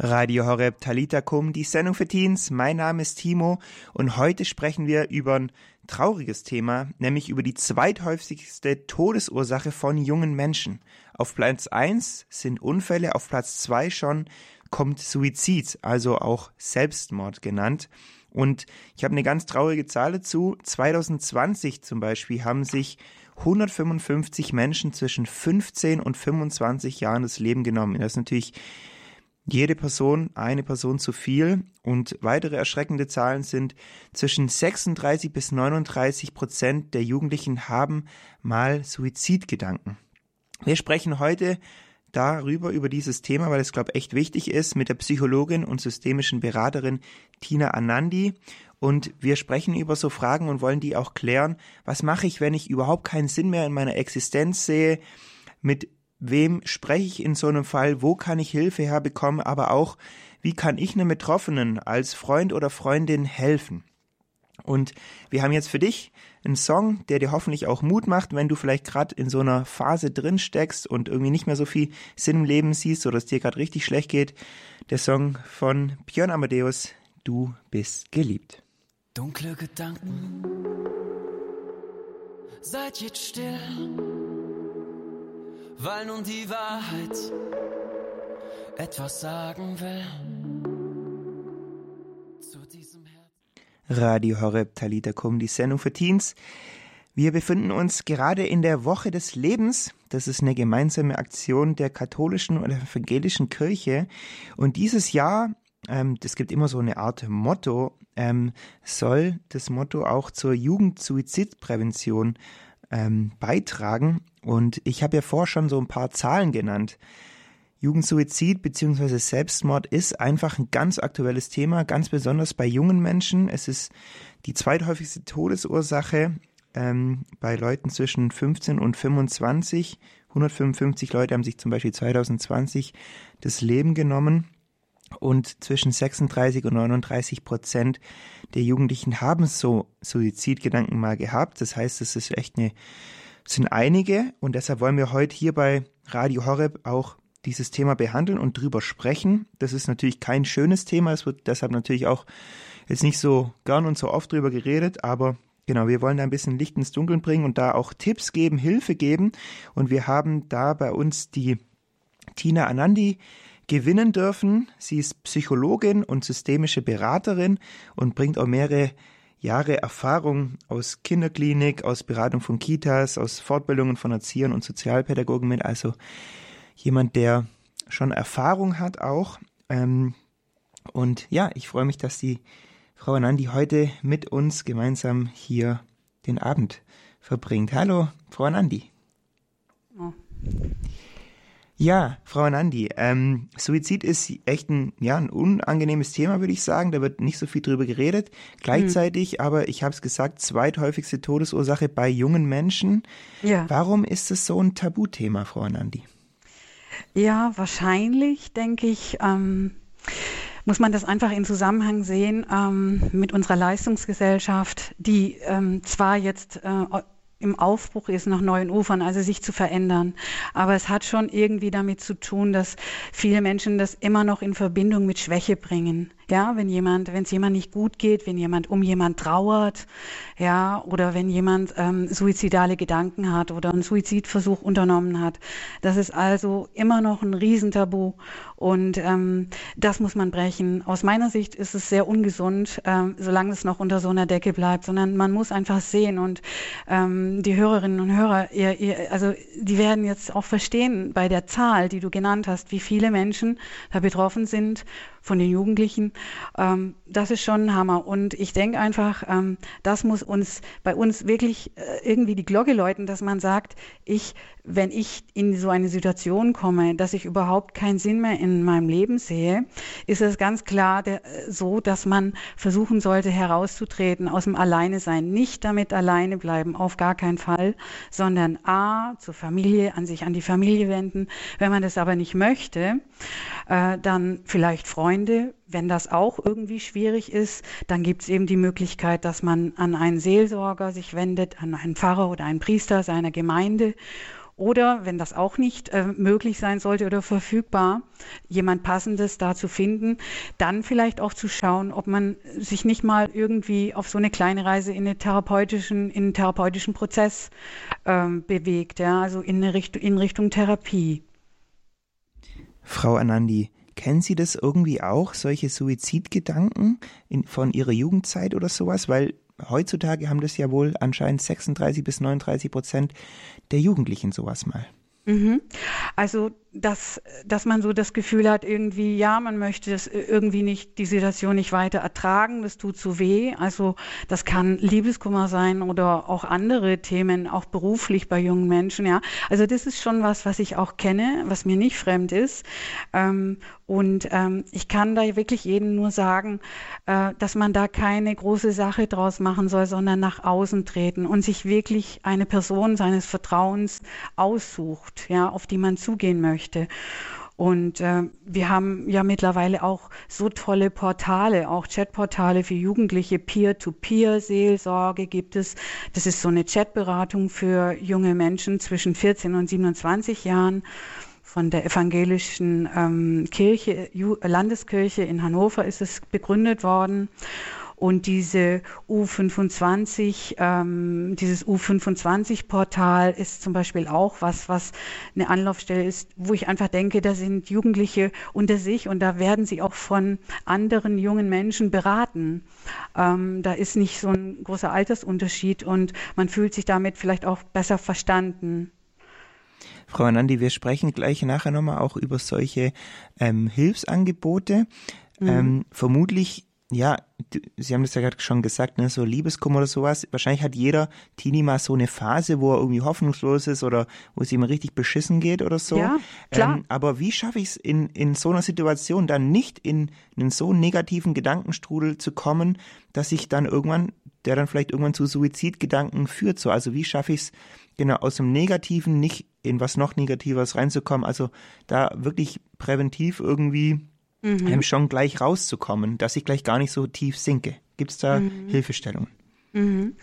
Radio Horeb Talita Kum, die Sendung für Teens. Mein Name ist Timo und heute sprechen wir über ein trauriges Thema, nämlich über die zweithäufigste Todesursache von jungen Menschen. Auf Platz 1 sind Unfälle, auf Platz 2 schon kommt Suizid, also auch Selbstmord genannt. Und ich habe eine ganz traurige Zahl dazu. 2020 zum Beispiel haben sich 155 Menschen zwischen 15 und 25 Jahren das Leben genommen. Das ist natürlich jede Person eine Person zu viel und weitere erschreckende Zahlen sind, zwischen 36 bis 39 Prozent der Jugendlichen haben mal Suizidgedanken. Wir sprechen heute darüber, über dieses Thema, weil es, glaube ich, echt wichtig ist, mit der Psychologin und systemischen Beraterin Tina Anandi. Und wir sprechen über so Fragen und wollen die auch klären. Was mache ich, wenn ich überhaupt keinen Sinn mehr in meiner Existenz sehe? Mit wem spreche ich in so einem Fall, wo kann ich Hilfe herbekommen, aber auch, wie kann ich einem Betroffenen als Freund oder Freundin helfen. Und wir haben jetzt für dich einen Song, der dir hoffentlich auch Mut macht, wenn du vielleicht gerade in so einer Phase drin steckst und irgendwie nicht mehr so viel Sinn im Leben siehst oder es dir gerade richtig schlecht geht. Der Song von Björn Amadeus, Du bist geliebt. Dunkle Gedanken, seid jetzt still weil nun die Wahrheit etwas sagen will. Zu diesem Herz. Radio Horeb Talita Kum, die Sendung für Teens. Wir befinden uns gerade in der Woche des Lebens. Das ist eine gemeinsame Aktion der katholischen und evangelischen Kirche. Und dieses Jahr, ähm, das gibt immer so eine Art Motto, ähm, soll das Motto auch zur Jugendsuizidprävention ähm, beitragen. Und ich habe ja vorher schon so ein paar Zahlen genannt. Jugendsuizid bzw. Selbstmord ist einfach ein ganz aktuelles Thema, ganz besonders bei jungen Menschen. Es ist die zweithäufigste Todesursache ähm, bei Leuten zwischen 15 und 25. 155 Leute haben sich zum Beispiel 2020 das Leben genommen und zwischen 36 und 39 Prozent der Jugendlichen haben so Suizidgedanken mal gehabt. Das heißt, es ist echt eine, sind einige und deshalb wollen wir heute hier bei Radio Horeb auch dieses Thema behandeln und drüber sprechen. Das ist natürlich kein schönes Thema, es wird deshalb natürlich auch jetzt nicht so gern und so oft drüber geredet, aber Genau, wir wollen da ein bisschen Licht ins Dunkeln bringen und da auch Tipps geben, Hilfe geben. Und wir haben da bei uns die Tina Anandi gewinnen dürfen. Sie ist Psychologin und systemische Beraterin und bringt auch mehrere Jahre Erfahrung aus Kinderklinik, aus Beratung von Kitas, aus Fortbildungen von Erziehern und Sozialpädagogen mit. Also jemand, der schon Erfahrung hat auch. Ähm, und ja, ich freue mich, dass die Frau Anandi heute mit uns gemeinsam hier den Abend verbringt. Hallo, Frau Anandi. Oh. Ja, Frau Nandi, ähm, Suizid ist echt ein, ja, ein unangenehmes Thema, würde ich sagen. Da wird nicht so viel drüber geredet. Gleichzeitig, mhm. aber ich habe es gesagt, zweithäufigste Todesursache bei jungen Menschen. Ja. Warum ist es so ein Tabuthema, Frau Nandi? Ja, wahrscheinlich, denke ich, ähm, muss man das einfach in Zusammenhang sehen ähm, mit unserer Leistungsgesellschaft, die ähm, zwar jetzt äh, im Aufbruch ist nach neuen Ufern, also sich zu verändern. Aber es hat schon irgendwie damit zu tun, dass viele Menschen das immer noch in Verbindung mit Schwäche bringen. Ja, wenn jemand, wenn es jemand nicht gut geht, wenn jemand um jemand trauert, ja, oder wenn jemand ähm, suizidale Gedanken hat oder einen Suizidversuch unternommen hat. Das ist also immer noch ein Riesentabu und ähm, das muss man brechen. Aus meiner Sicht ist es sehr ungesund, ähm, solange es noch unter so einer Decke bleibt, sondern man muss einfach sehen und ähm, die Hörerinnen und Hörer, ihr, ihr, also die werden jetzt auch verstehen bei der Zahl, die du genannt hast, wie viele Menschen da betroffen sind von den Jugendlichen. Ähm, das ist schon ein Hammer. Und ich denke einfach, ähm, das muss uns bei uns wirklich äh, irgendwie die Glocke läuten, dass man sagt, ich, wenn ich in so eine Situation komme, dass ich überhaupt keinen Sinn mehr in meinem Leben sehe, ist es ganz klar der, äh, so, dass man versuchen sollte, herauszutreten aus dem Alleine sein. Nicht damit alleine bleiben, auf gar keinen Fall, sondern A, zur Familie, an sich an die Familie wenden. Wenn man das aber nicht möchte, äh, dann vielleicht Freunde, wenn das auch irgendwie schwierig ist, dann gibt es eben die Möglichkeit, dass man an einen Seelsorger sich wendet, an einen Pfarrer oder einen Priester seiner Gemeinde Oder wenn das auch nicht äh, möglich sein sollte oder verfügbar, jemand Passendes da zu finden, dann vielleicht auch zu schauen, ob man sich nicht mal irgendwie auf so eine kleine Reise in, eine therapeutischen, in einen therapeutischen Prozess ähm, bewegt, ja, also in, Richtung, in Richtung Therapie. Frau Anandi, kennen Sie das irgendwie auch, solche Suizidgedanken in, von Ihrer Jugendzeit oder sowas? Weil heutzutage haben das ja wohl anscheinend 36 bis 39 Prozent der Jugendlichen sowas mal. Mhm. Also dass, dass man so das Gefühl hat, irgendwie, ja, man möchte das irgendwie nicht, die Situation nicht weiter ertragen, das tut zu weh. Also das kann Liebeskummer sein oder auch andere Themen, auch beruflich bei jungen Menschen, ja. Also das ist schon was, was ich auch kenne, was mir nicht fremd ist. Ähm, und ähm, ich kann da wirklich jedem nur sagen, äh, dass man da keine große Sache draus machen soll, sondern nach außen treten und sich wirklich eine Person seines Vertrauens aussucht, ja, auf die man zugehen möchte möchte. Und äh, wir haben ja mittlerweile auch so tolle Portale, auch Chatportale für Jugendliche, Peer-to-Peer-Seelsorge gibt es. Das ist so eine Chatberatung für junge Menschen zwischen 14 und 27 Jahren von der evangelischen ähm, Kirche, Landeskirche in Hannover ist es begründet worden. Und diese U25, ähm, dieses U25-Portal ist zum Beispiel auch was, was eine Anlaufstelle ist, wo ich einfach denke, da sind Jugendliche unter sich und da werden sie auch von anderen jungen Menschen beraten. Ähm, da ist nicht so ein großer Altersunterschied und man fühlt sich damit vielleicht auch besser verstanden. Frau Anandi, wir sprechen gleich nachher nochmal auch über solche ähm, Hilfsangebote. Mhm. Ähm, vermutlich ja, Sie haben das ja gerade schon gesagt, ne, so Liebeskummer oder sowas. Wahrscheinlich hat jeder Teenie mal so eine Phase, wo er irgendwie hoffnungslos ist oder wo es ihm richtig beschissen geht oder so. Ja, klar. Ähm, aber wie schaffe ich es in, in so einer Situation dann nicht in einen so negativen Gedankenstrudel zu kommen, dass ich dann irgendwann, der dann vielleicht irgendwann zu Suizidgedanken führt? So, also wie schaffe ich es genau aus dem Negativen nicht in was noch Negatives reinzukommen? Also da wirklich präventiv irgendwie mhm. ähm, schon gleich rauszukommen, dass ich gleich gar nicht so tief sinke. Gibt es da mhm. Hilfestellungen? Mhm.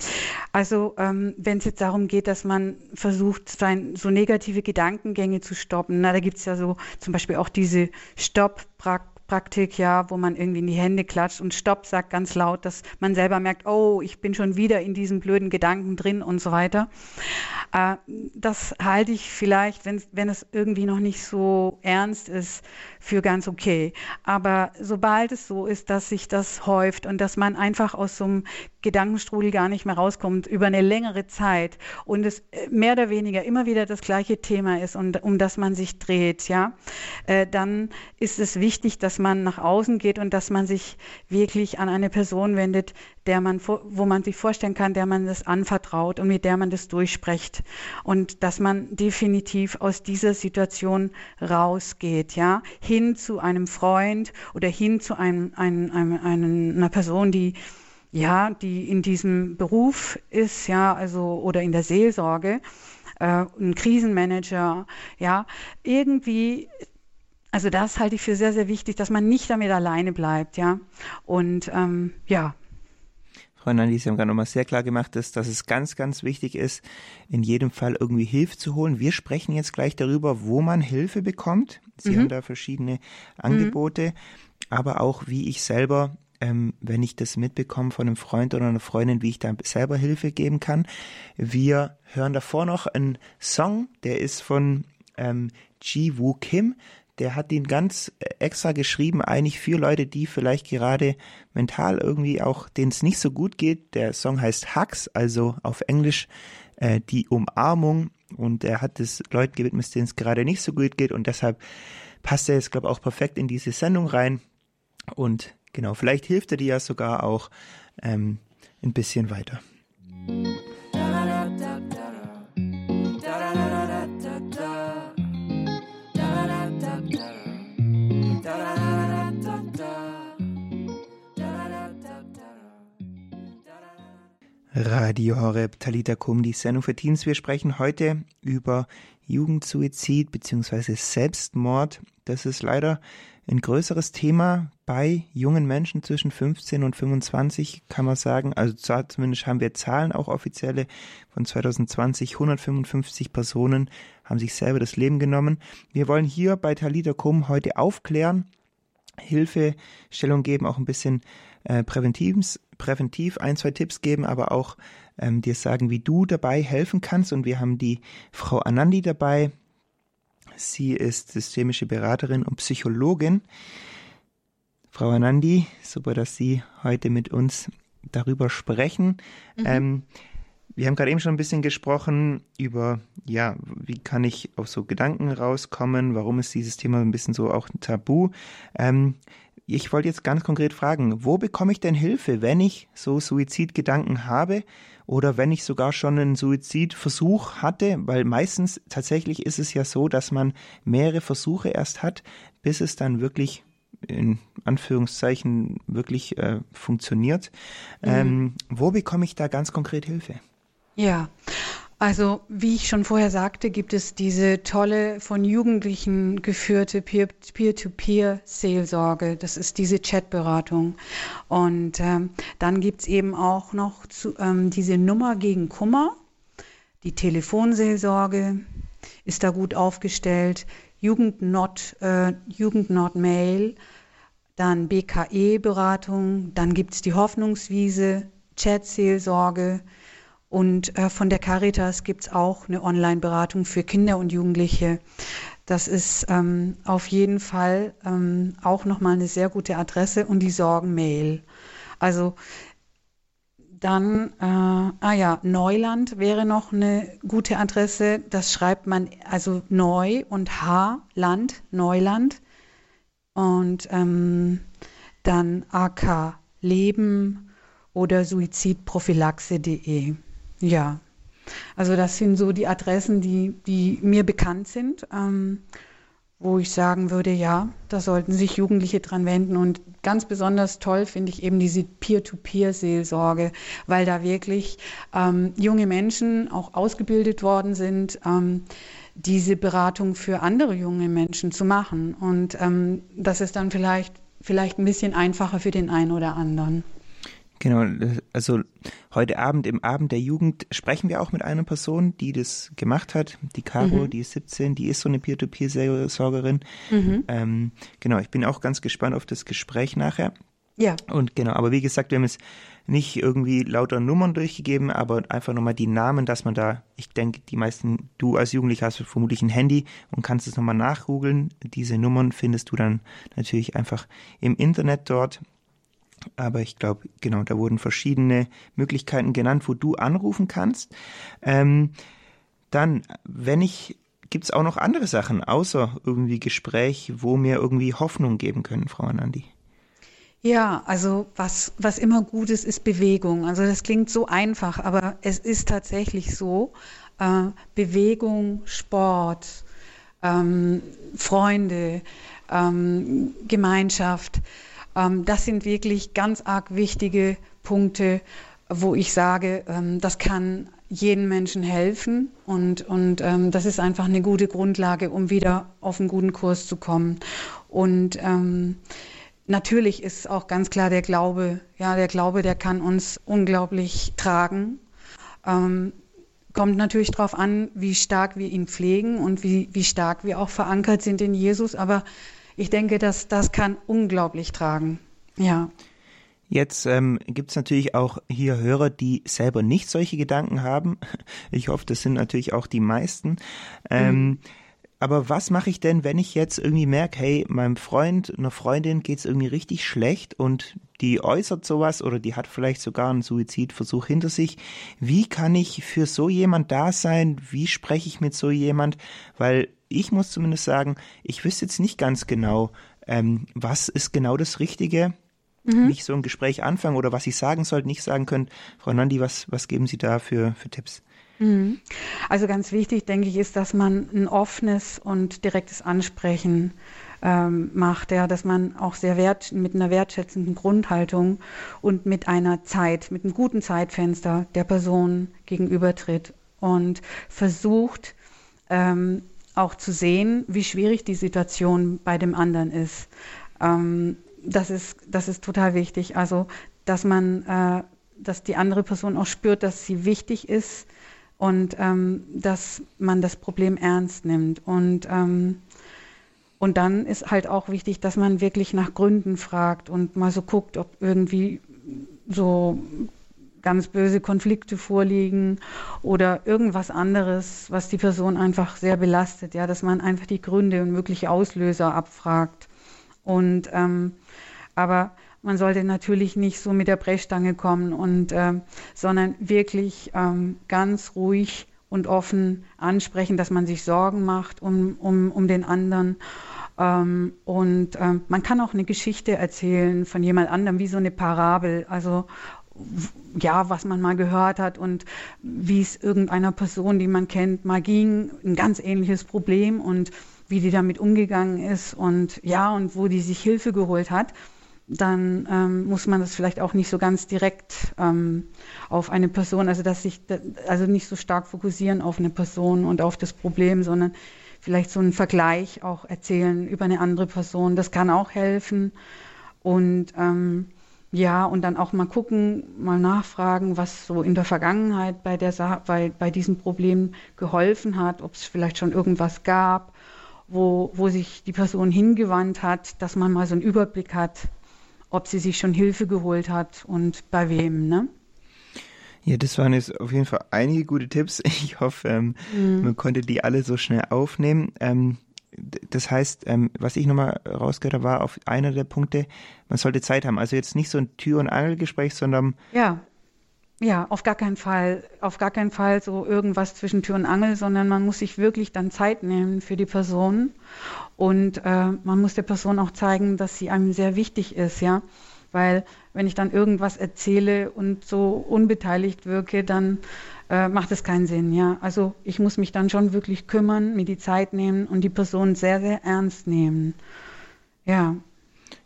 Also ähm, wenn es jetzt darum geht, dass man versucht, sein, so negative Gedankengänge zu stoppen, na, da gibt es ja so zum Beispiel auch diese Stopp-Praktik, ja, wo man irgendwie in die Hände klatscht und Stopp sagt ganz laut, dass man selber merkt, oh, ich bin schon wieder in diesen blöden Gedanken drin und so weiter. Äh, das halte ich vielleicht, wenn, wenn es irgendwie noch nicht so ernst ist, für ganz okay. Aber sobald es so ist, dass sich das häuft und dass man einfach aus so einem Gedankenstrudel gar nicht mehr rauskommt über eine längere Zeit und es äh, mehr oder weniger immer wieder das gleiche Thema ist und um das man sich dreht, ja, äh, dann ist es wichtig, dass man nach außen geht und dass man sich wirklich an eine Person wendet, der man, wo man sich vorstellen kann, der man das anvertraut und mit der man das durchspricht. Und dass man definitiv aus dieser Situation rausgeht, ja, hin zu einem Freund oder hin zu einem, einem, einem, einer Person, die ja, die in diesem Beruf ist, ja, also oder in der Seelsorge, äh, ein Krisenmanager, ja, irgendwie also das halte ich für sehr, sehr wichtig, dass man nicht damit alleine bleibt, ja. Und ähm, ja, Nandi, Sie haben gerade nochmal sehr klar gemacht, dass, dass es ganz, ganz wichtig ist, in jedem Fall irgendwie Hilfe zu holen. Wir sprechen jetzt gleich darüber, wo man Hilfe bekommt. Sie mhm. haben da verschiedene Angebote, mhm. aber auch wie ich selber ähm, wenn ich das mitbekomme von einem Freund oder einer Freundin, wie ich da selber Hilfe geben kann. Wir hören davor noch einen Song, der ist von ähm, Ji Woo Kim der hat ihn ganz äh, extra geschrieben, eigentlich für Leute, die vielleicht gerade mental irgendwie auch, denen es nicht so gut geht. Der Song heißt Hugs, also auf Englisch äh, die Umarmung. Und er hat es Leuten gewidmet, denen es gerade nicht so gut geht. Und deshalb passt er jetzt, glaube ich, auch perfekt in diese Sendung rein. Und genau, vielleicht hilft er dir ja sogar auch ähm, ein bisschen weiter. Radio Horeb Talita Kum, die Sendung für Teens. Wir sprechen heute über Jugendsuizid bzw. Selbstmord. Das ist leider ein größeres Thema bei jungen Menschen zwischen 15 und 25, kann man sagen. Also zumindest haben wir Zahlen auch offizielle von 2020. 155 Personen haben sich selber das Leben genommen. Wir wollen hier bei Talita Kum heute aufklären, Hilfestellung geben, auch ein bisschen äh, präventiv, präventiv ein, zwei Tipps geben, aber auch ähm, dir sagen, wie du dabei helfen kannst. Und wir haben die Frau Anandi dabei. Sie ist systemische Beraterin und Psychologin. Frau Anandi, super, dass Sie heute mit uns darüber sprechen. Mhm. Ähm, wir haben gerade eben schon ein bisschen gesprochen über, ja, wie kann ich auf so Gedanken rauskommen? Warum ist dieses Thema ein bisschen so auch ein Tabu? Ähm, ich wollte jetzt ganz konkret fragen, wo bekomme ich denn Hilfe, wenn ich so Suizidgedanken habe oder wenn ich sogar schon einen Suizidversuch hatte? Weil meistens tatsächlich ist es ja so, dass man mehrere Versuche erst hat, bis es dann wirklich in Anführungszeichen wirklich äh, funktioniert. Mhm. Ähm, wo bekomme ich da ganz konkret Hilfe? Ja, also wie ich schon vorher sagte, gibt es diese tolle von Jugendlichen geführte Peer-to-Peer-Seelsorge. Das ist diese Chatberatung. Und ähm, dann gibt es eben auch noch zu, ähm, diese Nummer gegen Kummer. Die Telefonseelsorge ist da gut aufgestellt. Jugendnot, äh, Jugendnot-Mail, dann BKE-Beratung, dann gibt es die Hoffnungswiese, Chat-Seelsorge, und äh, von der Caritas gibt es auch eine Online-Beratung für Kinder und Jugendliche. Das ist ähm, auf jeden Fall ähm, auch nochmal eine sehr gute Adresse und die Sorgen-Mail. Also dann, äh, ah ja, Neuland wäre noch eine gute Adresse. Das schreibt man also neu und H, Land, Neuland. Und ähm, dann AK Leben oder suizidprophylaxe.de. Ja, also das sind so die Adressen, die, die mir bekannt sind, ähm, wo ich sagen würde, ja, da sollten sich Jugendliche dran wenden. Und ganz besonders toll finde ich eben diese Peer-to-Peer-Seelsorge, weil da wirklich ähm, junge Menschen auch ausgebildet worden sind, ähm, diese Beratung für andere junge Menschen zu machen. Und ähm, das ist dann vielleicht, vielleicht ein bisschen einfacher für den einen oder anderen. Genau, also heute Abend im Abend der Jugend sprechen wir auch mit einer Person, die das gemacht hat. Die Caro, mhm. die ist 17, die ist so eine Peer-to-Peer-Seelsorgerin. Mhm. Ähm, genau, ich bin auch ganz gespannt auf das Gespräch nachher. Ja. Und genau, aber wie gesagt, wir haben jetzt nicht irgendwie lauter Nummern durchgegeben, aber einfach nochmal die Namen, dass man da, ich denke, die meisten, du als Jugendlicher hast vermutlich ein Handy und kannst es nochmal nachgoogeln. Diese Nummern findest du dann natürlich einfach im Internet dort. Aber ich glaube, genau, da wurden verschiedene Möglichkeiten genannt, wo du anrufen kannst. Ähm, dann, wenn ich, gibt es auch noch andere Sachen außer irgendwie Gespräch, wo mir irgendwie Hoffnung geben können, Frau Anandi? Ja, also was, was immer gut ist, ist Bewegung. Also das klingt so einfach, aber es ist tatsächlich so. Äh, Bewegung, Sport, ähm, Freunde, ähm, Gemeinschaft das sind wirklich ganz arg wichtige Punkte, wo ich sage, ähm, das kann jedem Menschen helfen und, und ähm, das ist einfach eine gute Grundlage, um wieder auf einen guten Kurs zu kommen. Und ähm, natürlich ist auch ganz klar der Glaube, ja, der Glaube, der kann uns unglaublich tragen. Ähm, kommt natürlich darauf an, wie stark wir ihn pflegen und wie, wie stark wir auch verankert sind in Jesus, aber ich denke, dass das kann unglaublich tragen. Ja. Jetzt ähm, gibt es natürlich auch hier Hörer, die selber nicht solche Gedanken haben. Ich hoffe, das sind natürlich auch die meisten. Ähm, mhm. Aber was mache ich denn, wenn ich jetzt irgendwie merke, hey, meinem Freund, einer Freundin geht es irgendwie richtig schlecht und die äußert sowas oder die hat vielleicht sogar einen Suizidversuch hinter sich. Wie kann ich für so jemand da sein? Wie spreche ich mit so jemand? Weil ich muss zumindest sagen, ich wüsste jetzt nicht ganz genau, ähm, was ist genau das Richtige, mhm. wie ich so ein Gespräch anfange oder was ich sagen sollte, nicht sagen könnte. Frau Nandi, was, was geben Sie da für, für Tipps? Mhm. Also ganz wichtig, denke ich, ist, dass man ein offenes und direktes Ansprechen ähm, macht, ja, dass man auch sehr wert, mit einer wertschätzenden Grundhaltung und mit einer Zeit, mit einem guten Zeitfenster der Person gegenübertritt und versucht, ähm, auch zu sehen, wie schwierig die Situation bei dem anderen ist. Ähm, das ist, das ist total wichtig. Also, dass man, äh, dass die andere Person auch spürt, dass sie wichtig ist und ähm, dass man das Problem ernst nimmt. Und, ähm, und dann ist halt auch wichtig, dass man wirklich nach Gründen fragt und mal so guckt, ob irgendwie so ganz böse Konflikte vorliegen oder irgendwas anderes, was die Person einfach sehr belastet, ja, dass man einfach die Gründe und mögliche Auslöser abfragt. Und ähm, aber man sollte natürlich nicht so mit der Brechstange kommen und äh, sondern wirklich ähm, ganz ruhig und offen ansprechen, dass man sich Sorgen macht um, um, um den anderen. Ähm, und ähm, man kann auch eine Geschichte erzählen von jemand anderem, wie so eine Parabel. Also ja, was man mal gehört hat und wie es irgendeiner Person, die man kennt, mal ging, ein ganz ähnliches Problem und wie die damit umgegangen ist und ja, und wo die sich Hilfe geholt hat, dann ähm, muss man das vielleicht auch nicht so ganz direkt ähm, auf eine Person, also dass sich, also nicht so stark fokussieren auf eine Person und auf das Problem, sondern vielleicht so einen Vergleich auch erzählen über eine andere Person. Das kann auch helfen. Und ähm, ja, und dann auch mal gucken, mal nachfragen, was so in der Vergangenheit bei, der Sa bei, bei diesem Problem geholfen hat, ob es vielleicht schon irgendwas gab, wo, wo sich die Person hingewandt hat, dass man mal so einen Überblick hat, ob sie sich schon Hilfe geholt hat und bei wem. Ne? Ja, das waren jetzt auf jeden Fall einige gute Tipps. Ich hoffe, ähm, mhm. man konnte die alle so schnell aufnehmen. Ähm, das heißt, ähm, was ich nochmal rausgehört habe, war auf einer der Punkte, man sollte Zeit haben. Also jetzt nicht so ein Tür- und Angelgespräch, sondern. Ja. Ja, auf gar keinen Fall, auf gar keinen Fall so irgendwas zwischen Tür und Angel, sondern man muss sich wirklich dann Zeit nehmen für die Person und äh, man muss der Person auch zeigen, dass sie einem sehr wichtig ist, ja, weil wenn ich dann irgendwas erzähle und so unbeteiligt wirke, dann äh, macht es keinen Sinn. Ja, also ich muss mich dann schon wirklich kümmern, mir die Zeit nehmen und die Person sehr, sehr ernst nehmen. Ja.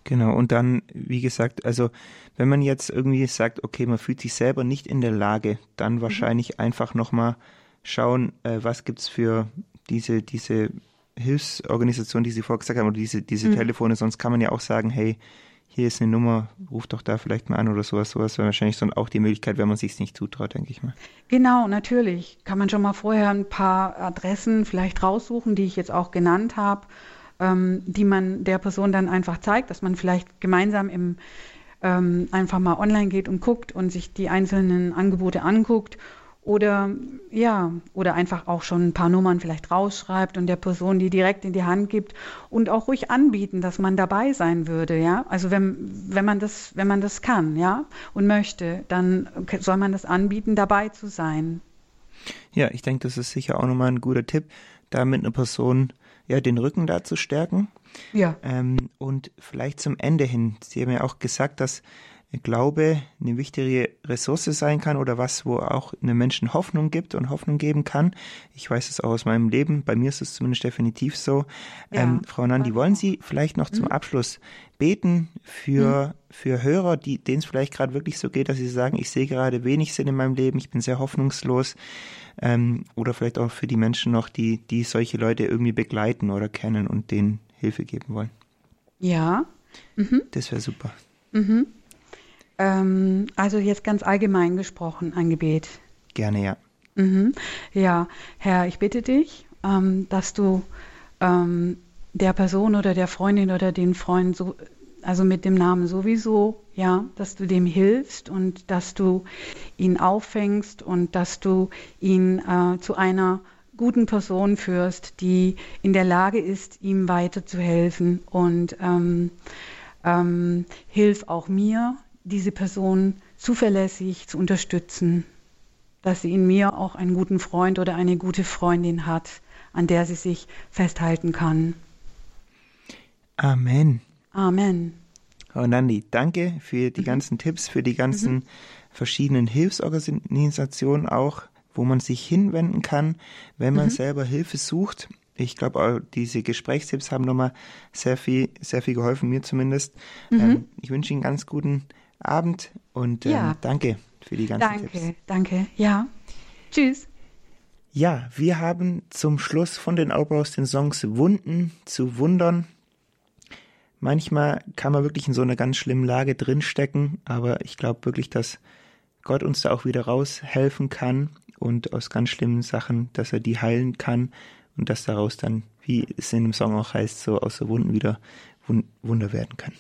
Genau, und dann, wie gesagt, also wenn man jetzt irgendwie sagt, okay, man fühlt sich selber nicht in der Lage, dann mhm. wahrscheinlich mhm. einfach nochmal schauen, äh, was gibt es für diese, diese Hilfsorganisation, die Sie vorher gesagt haben, oder diese, diese mhm. Telefone, sonst kann man ja auch sagen, hey, hier ist eine Nummer, ruf doch da vielleicht mal an oder sowas. Sowas wäre wahrscheinlich so auch die Möglichkeit, wenn man sich nicht zutraut, denke ich mal. Genau, natürlich. Kann man schon mal vorher ein paar Adressen vielleicht raussuchen, die ich jetzt auch genannt habe, ähm, die man der Person dann einfach zeigt, dass man vielleicht gemeinsam im ähm, einfach mal online geht und guckt und sich die einzelnen Angebote anguckt oder ja, oder einfach auch schon ein paar Nummern vielleicht rausschreibt und der Person die direkt in die Hand gibt und auch ruhig anbieten, dass man dabei sein würde, ja. Also wenn, wenn man das, wenn man das kann, ja, und möchte, dann soll man das anbieten, dabei zu sein. Ja, ich denke, das ist sicher auch nochmal ein guter Tipp, da mit einer Person ja den Rücken da zu stärken. Ja. Ähm, und vielleicht zum Ende hin. Sie haben ja auch gesagt, dass Glaube eine wichtige Ressource sein kann oder was, wo auch einem Menschen Hoffnung gibt und Hoffnung geben kann. Ich weiß es auch aus meinem Leben. Bei mir ist es zumindest definitiv so. Ja, ähm, Frau Nandi, wollen Sie vielleicht noch zum mhm. Abschluss beten für, mhm. für Hörer, denen es vielleicht gerade wirklich so geht, dass sie sagen, ich sehe gerade wenig Sinn in meinem Leben, ich bin sehr hoffnungslos. Ähm, oder vielleicht auch für die Menschen noch, die, die solche Leute irgendwie begleiten oder kennen und denen Hilfe geben wollen. Ja. Mhm. Das wäre super. Mhm. Ähm, also jetzt ganz allgemein gesprochen, ein Gebet. Gerne, ja. Mhm. Ja, Herr, ich bitte dich, ähm, dass du ähm, der Person oder der Freundin oder den Freund so, also mit dem Namen sowieso, ja, dass du dem hilfst und dass du ihn auffängst und dass du ihn äh, zu einer guten Person führst, die in der Lage ist, ihm weiterzuhelfen und ähm, ähm, hilf auch mir, diese Person zuverlässig zu unterstützen, dass sie in mir auch einen guten Freund oder eine gute Freundin hat, an der sie sich festhalten kann. Amen. Amen. Frau Nandi, danke für die mhm. ganzen Tipps, für die ganzen mhm. verschiedenen Hilfsorganisationen auch, wo man sich hinwenden kann, wenn man mhm. selber Hilfe sucht. Ich glaube, diese Gesprächstipps haben nochmal sehr viel, sehr viel geholfen, mir zumindest. Mhm. Ähm, ich wünsche Ihnen ganz guten Abend und ähm, ja. danke für die ganzen danke, Tipps. Danke, danke. Ja. Tschüss. Ja, wir haben zum Schluss von den Outbrows den Songs Wunden zu Wundern. Manchmal kann man wirklich in so einer ganz schlimmen Lage drinstecken, aber ich glaube wirklich, dass Gott uns da auch wieder raushelfen kann und aus ganz schlimmen Sachen, dass er die heilen kann und dass daraus dann, wie es in dem Song auch heißt, so aus so Wunden wieder Wunder werden können.